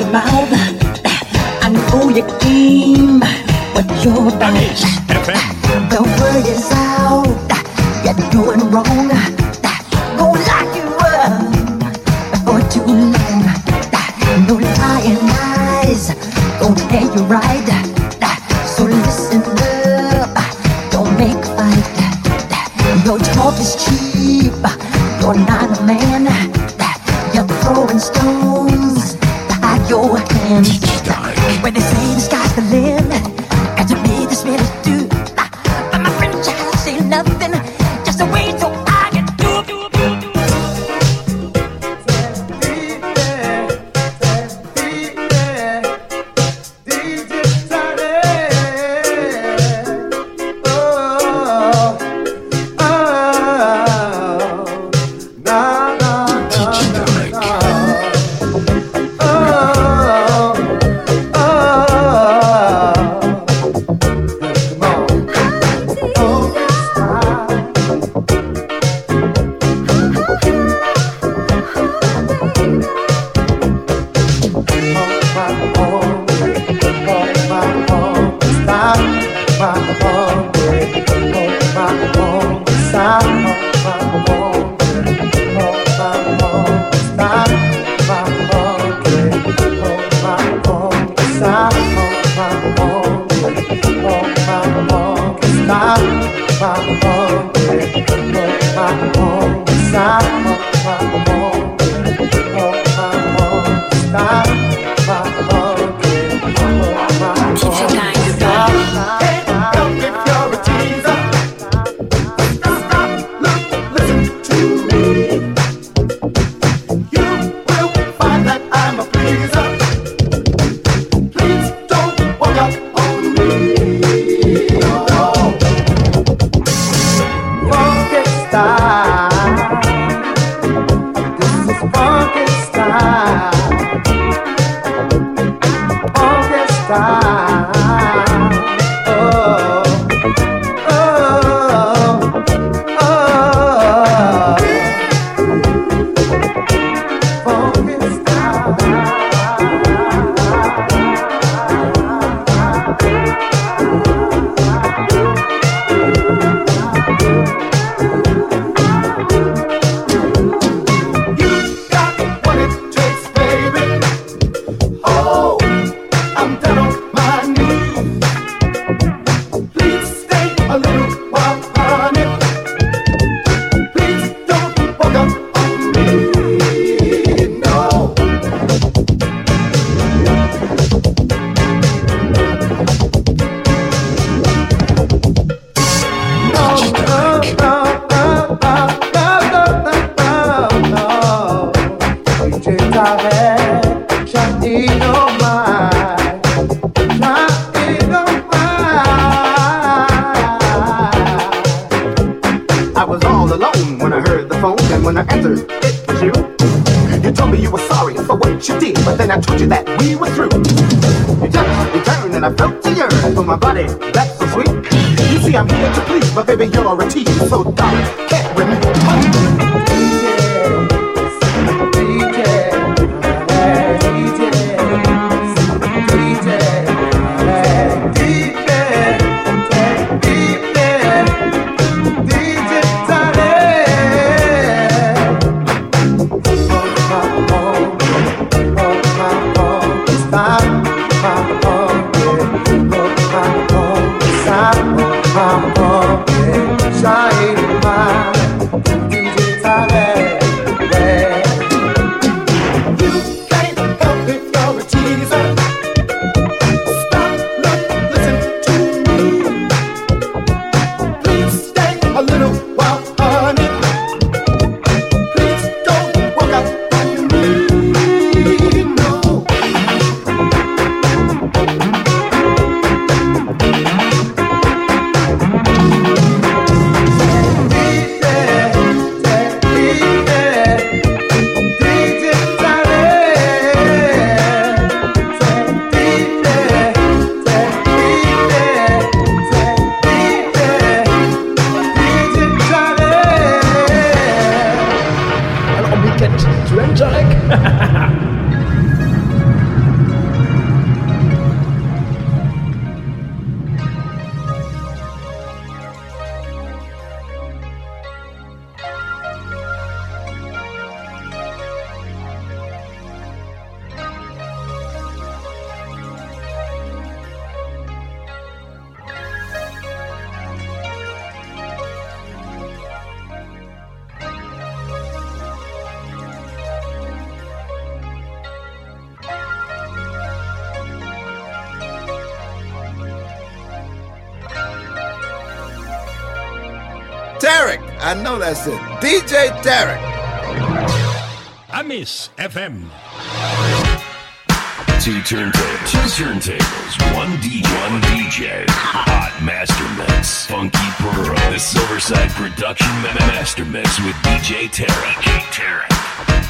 Your mouth. But a tease, DJ Derek. Amis FM. Two turntables, two turntables, one DJ, one DJ, hot master mix, funky pearl, the Silverside production master mix with DJ Tarek. Tarek.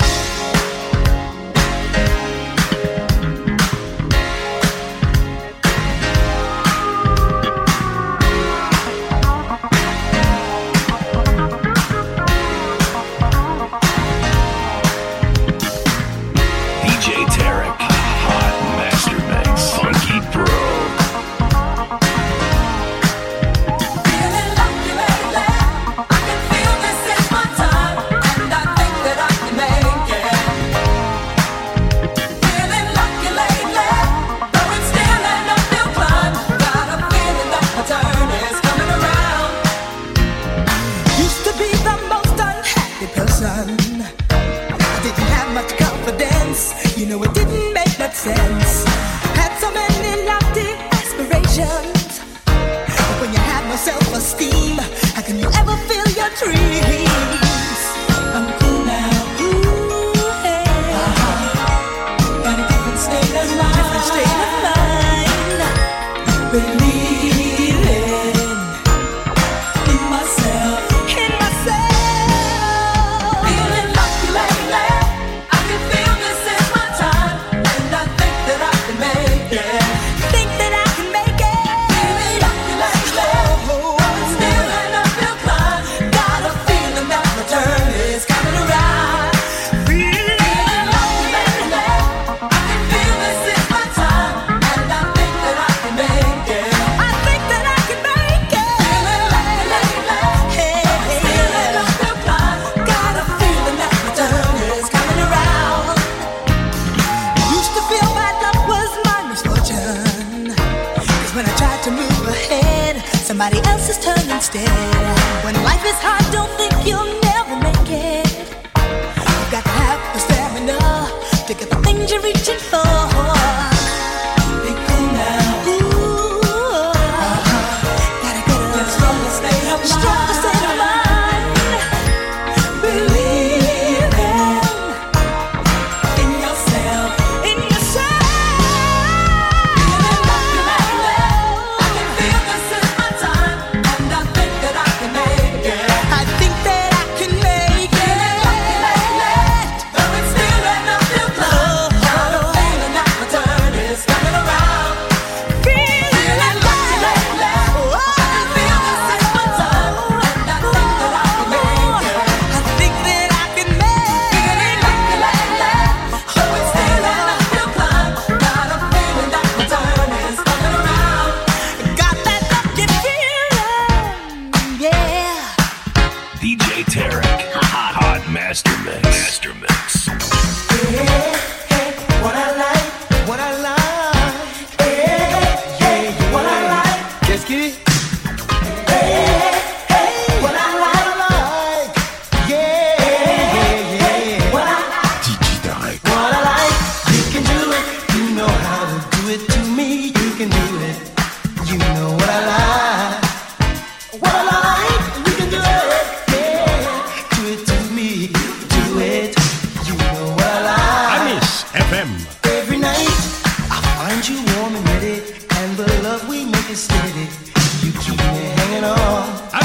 somebody else is turning stare. When life is hard, don't think you'll.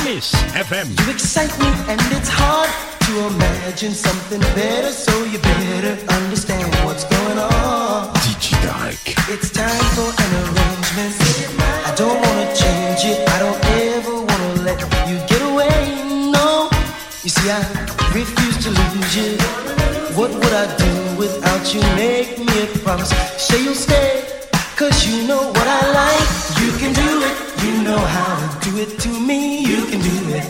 Miss FM. You excite me and it's hard to imagine something better, so you better understand what's going on. Digidark. It's time for an arrangement. I don't wanna change it. I don't ever wanna let you get away. No, you see I refuse to lose you. What would I do without you? Make me a promise. Say you'll stay Cause you know what I like. You can do it. You know how to do it to me. You can do it.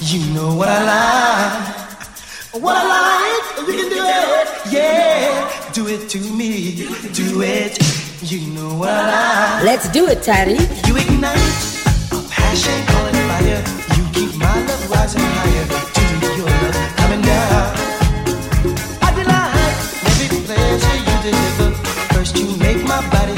You know what I like. What I like. You can do it. Yeah. Do it to me. Do it. You know what I like. Let's do it, Teddy. You ignite a passion calling fire. You keep my love rising higher. To your love coming down. I delight every pleasure you deliver. First you make my body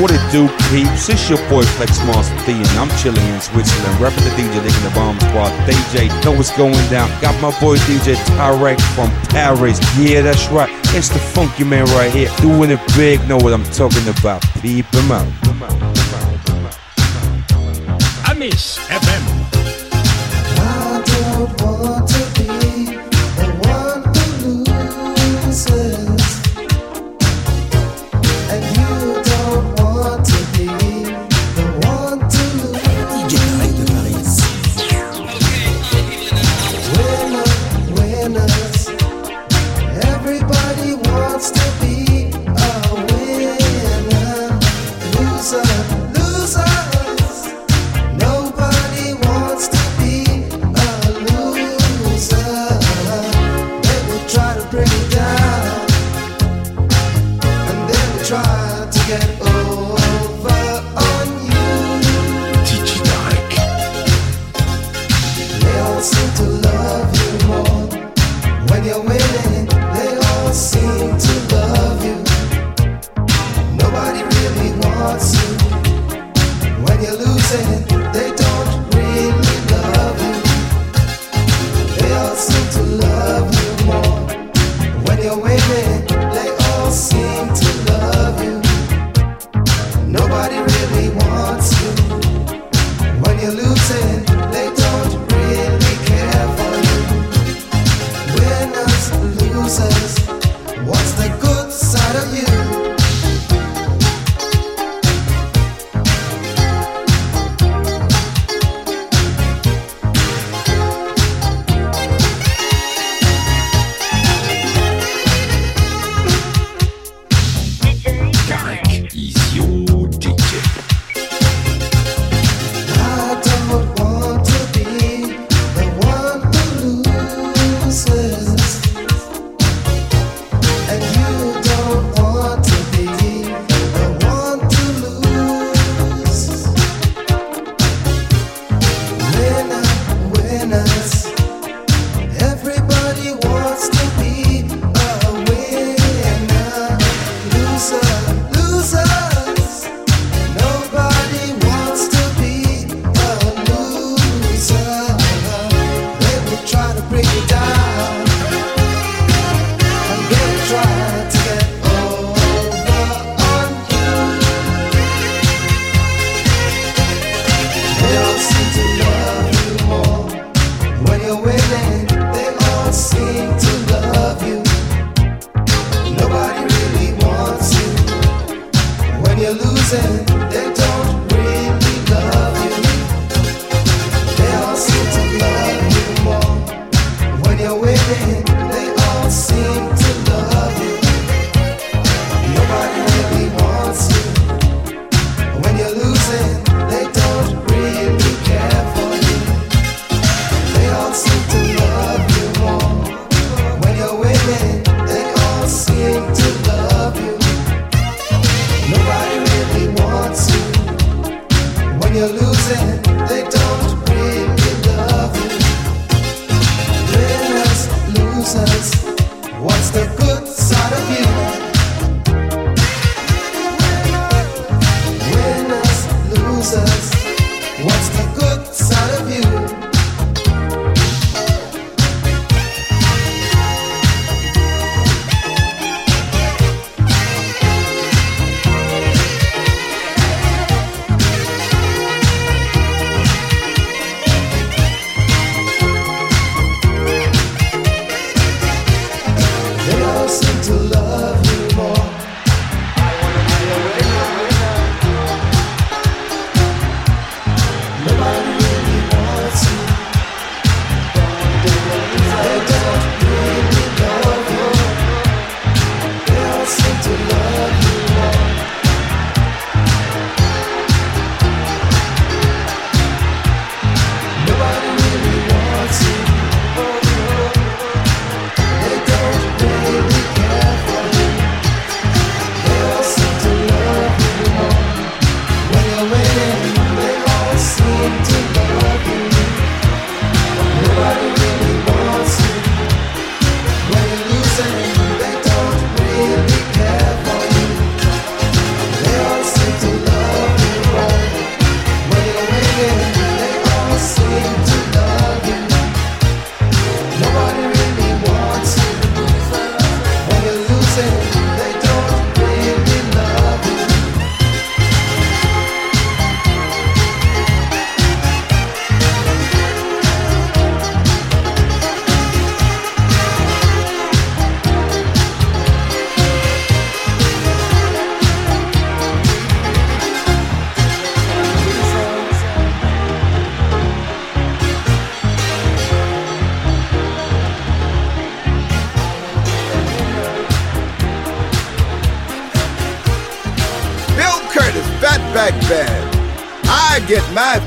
What it do, peeps? It's your boy Flex Master D, and I'm chilling in Switzerland, repping the DJ Lick the Bomb Squad. DJ, know what's going down. Got my boy DJ Tarek from Paris. Yeah, that's right. It's the funky man right here, doing it big. Know what I'm talking about? Peep him out. Amis FM.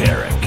Tarek.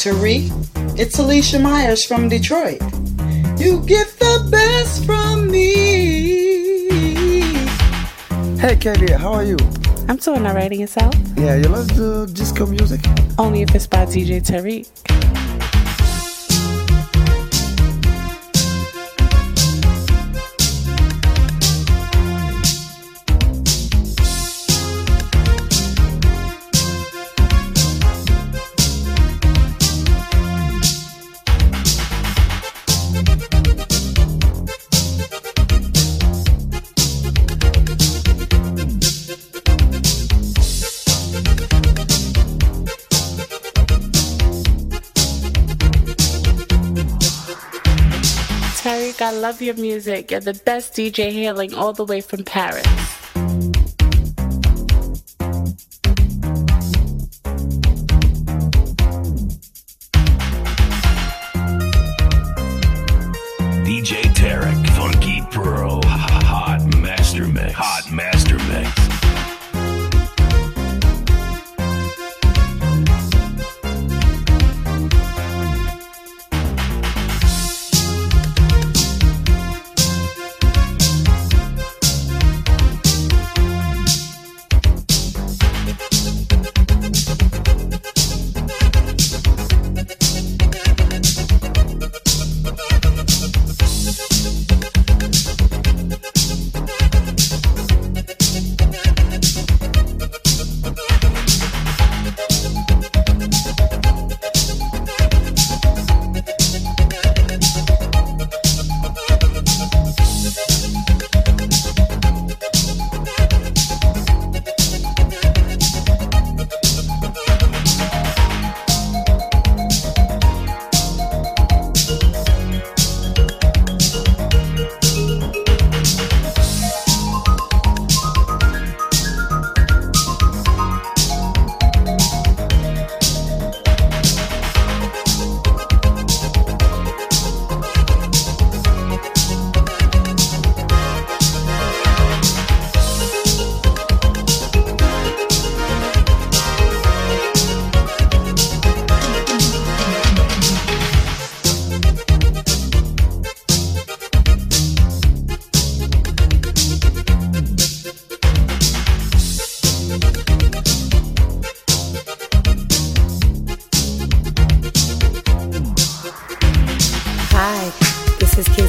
Factory. It's Alicia Myers from Detroit. You get the best from me. Hey, Katie, how are you? I'm doing all right yourself. Yeah, you love the disco music? Only if it's by DJ Tarek. Mafia Music and the best DJ hailing all the way from Paris.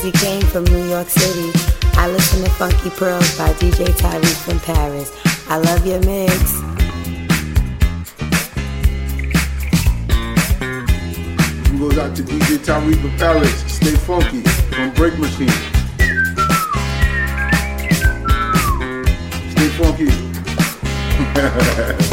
This is from New York City. I listen to Funky Pearls by DJ Tyree from Paris. I love your mix. Goes out to DJ Tarek from Paris. Stay funky from Break Machine. Stay funky.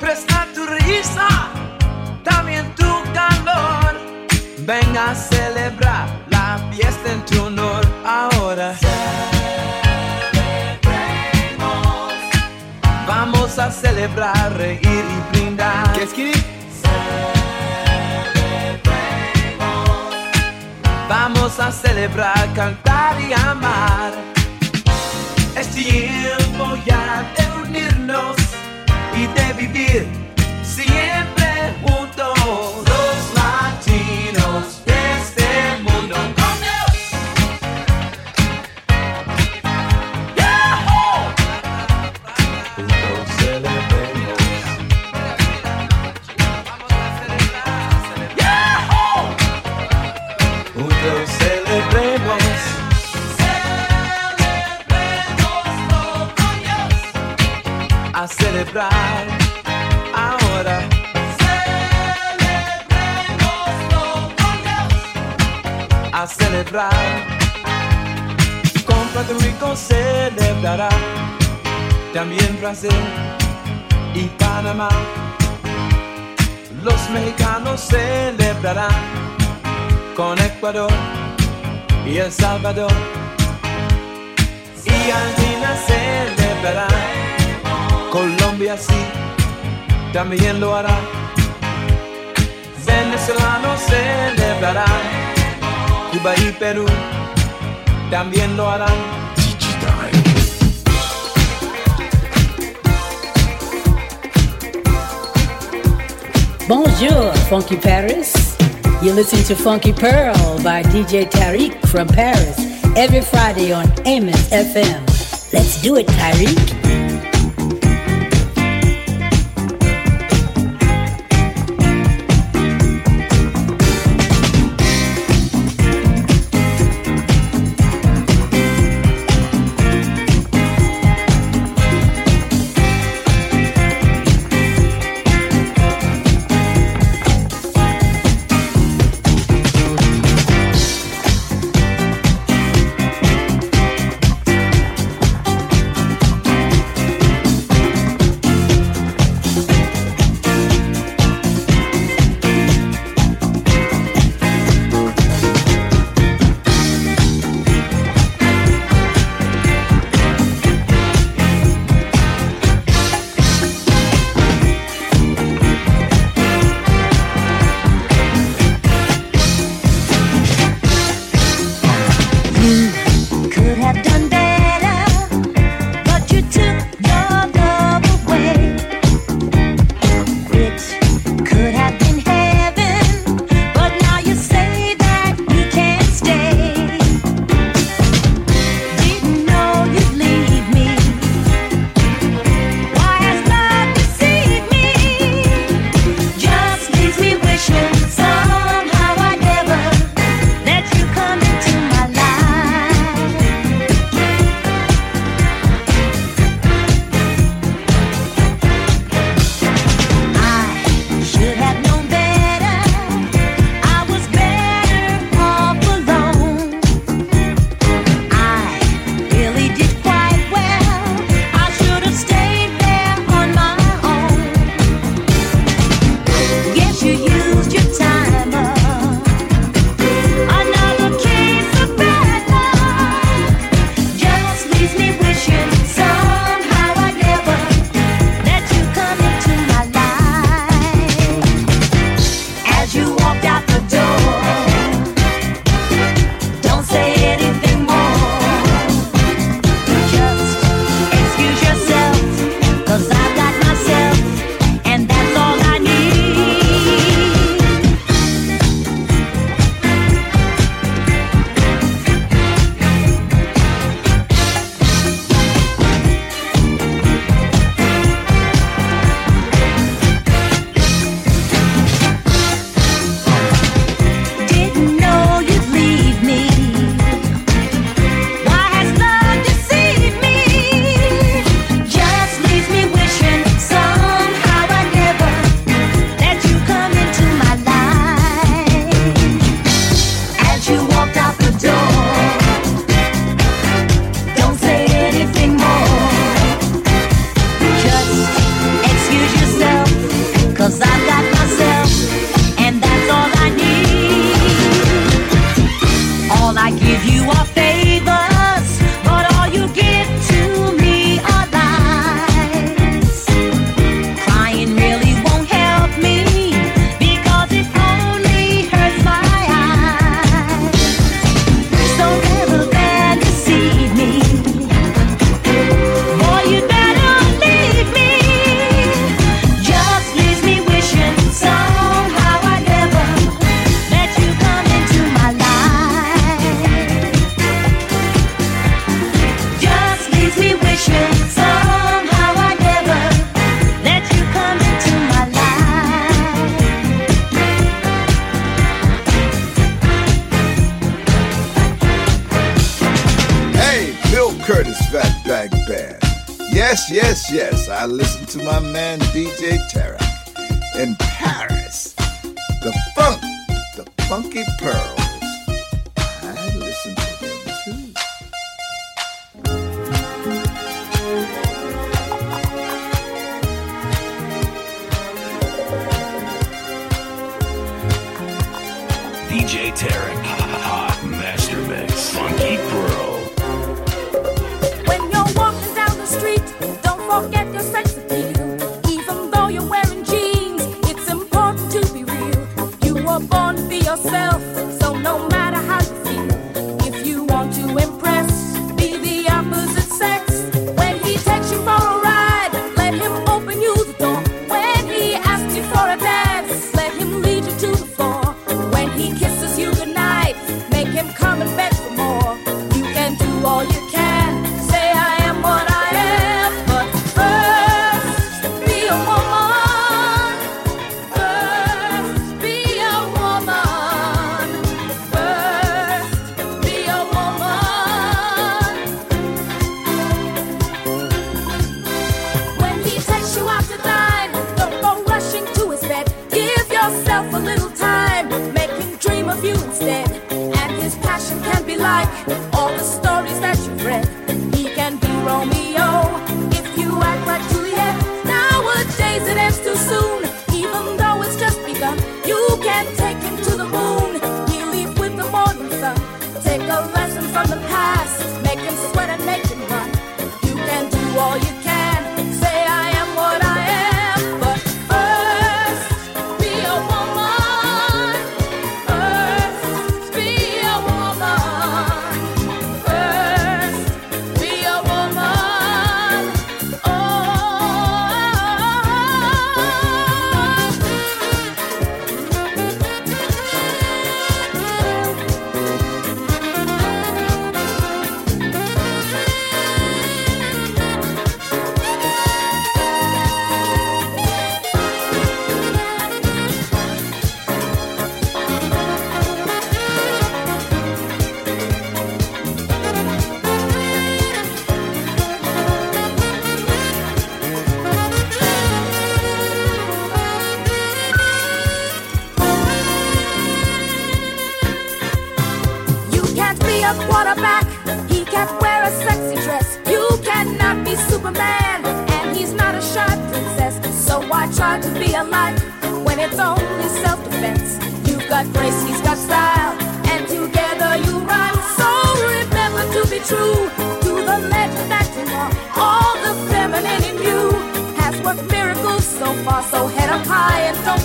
Presta tu risa, también tu calor. Venga a celebrar la fiesta en tu honor ahora. Vamos a celebrar, reír y brindar. ¿Qué es Vamos a celebrar, cantar y amar. Es tiempo ya de e de beber. Se celebrar ahora. A celebrar. Con Puerto Rico celebrará. También Brasil y Panamá. Los mexicanos celebrarán con Ecuador y El Salvador. Y Argentina celebrará. Colombia sí, también lo hará. Venezolanos celebrarán. Cuba y Perú también lo harán. Bonjour, Funky Paris. You listen to Funky Pearl by DJ Tarek from Paris every Friday on Amos FM. Let's do it, Tarek.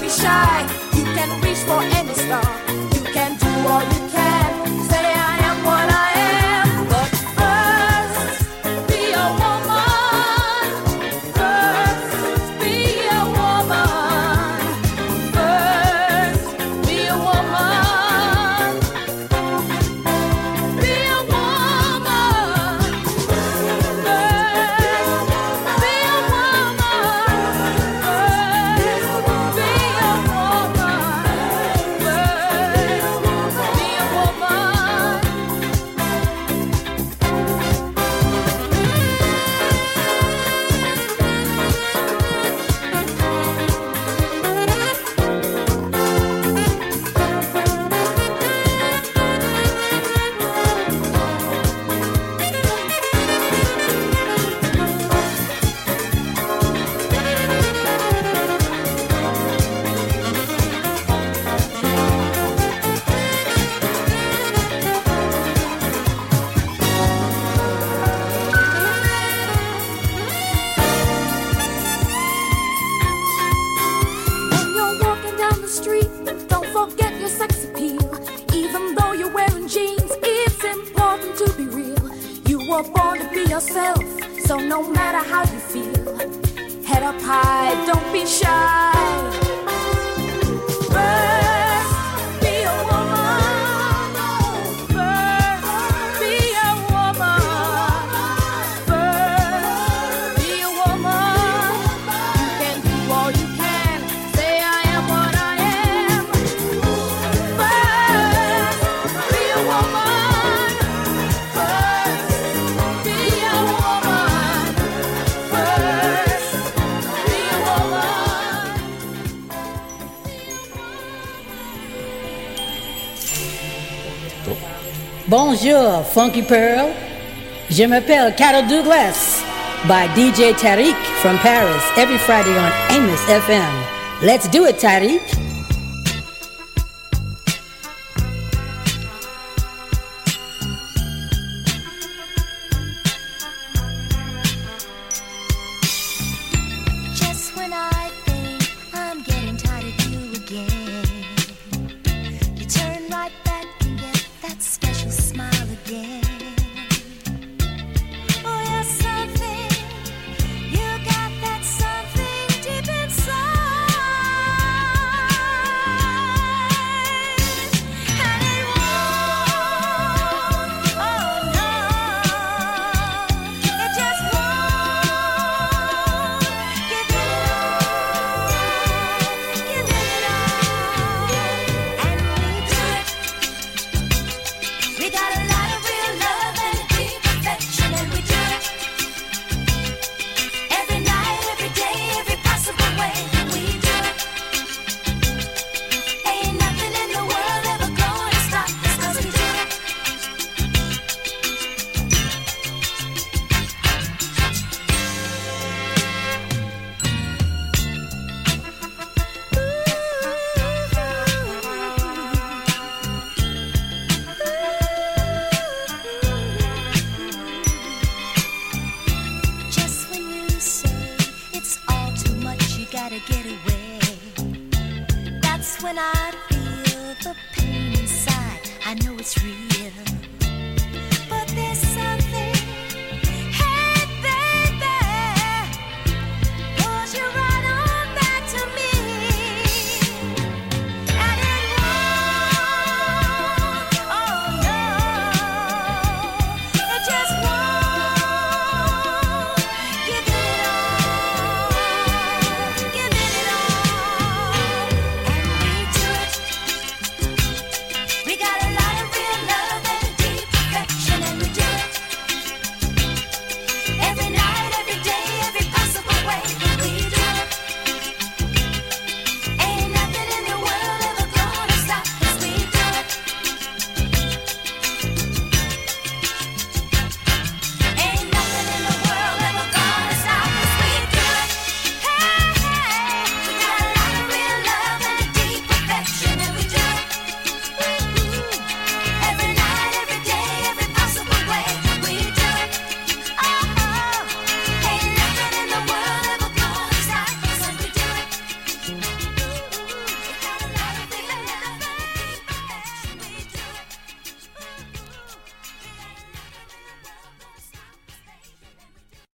Be shy. You can reach for any star. Bonjour, Funky Pearl. Je m'appelle Carol Douglas by DJ Tarek from Paris every Friday on Amos FM. Let's do it, Tarek.